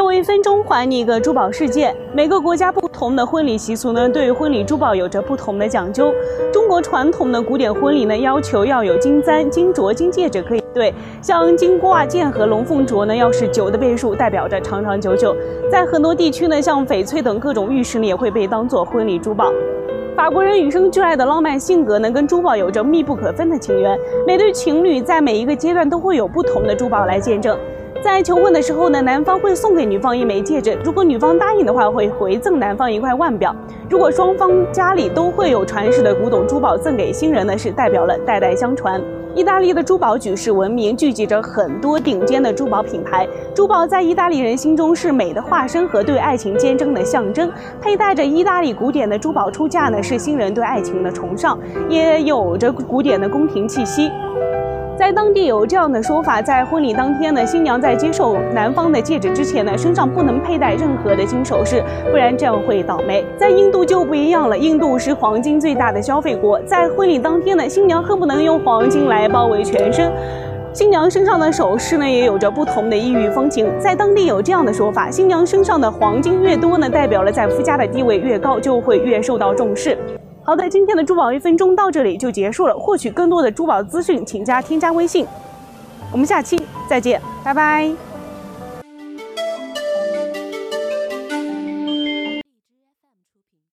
给我一分钟，还你一个珠宝世界。每个国家不同的婚礼习俗呢，对婚礼珠宝有着不同的讲究。中国传统的古典婚礼呢，要求要有金簪、金镯、金戒指可以对，像金挂件和龙凤镯呢，要是九的倍数，代表着长长久久。在很多地区呢，像翡翠等各种玉石呢，也会被当做婚礼珠宝。法国人与生俱来的浪漫性格呢，跟珠宝有着密不可分的情缘。每对情侣在每一个阶段都会有不同的珠宝来见证。在求婚的时候呢，男方会送给女方一枚戒指，如果女方答应的话，会回赠男方一块腕表。如果双方家里都会有传世的古董珠宝赠给新人呢，是代表了代代相传。意大利的珠宝举世闻名，聚集着很多顶尖的珠宝品牌。珠宝在意大利人心中是美的化身和对爱情坚贞的象征。佩戴着意大利古典的珠宝出嫁呢，是新人对爱情的崇尚，也有着古典的宫廷气息。在当地有这样的说法，在婚礼当天呢，新娘在接受男方的戒指之前呢，身上不能佩戴任何的金首饰，不然这样会倒霉。在印度就不一样了，印度是黄金最大的消费国，在婚礼当天呢，新娘恨不能用黄金来包围全身。新娘身上的首饰呢，也有着不同的异域风情。在当地有这样的说法，新娘身上的黄金越多呢，代表了在夫家的地位越高，就会越受到重视。好的，今天的珠宝一分钟到这里就结束了。获取更多的珠宝资讯，请加添加微信。我们下期再见，拜拜。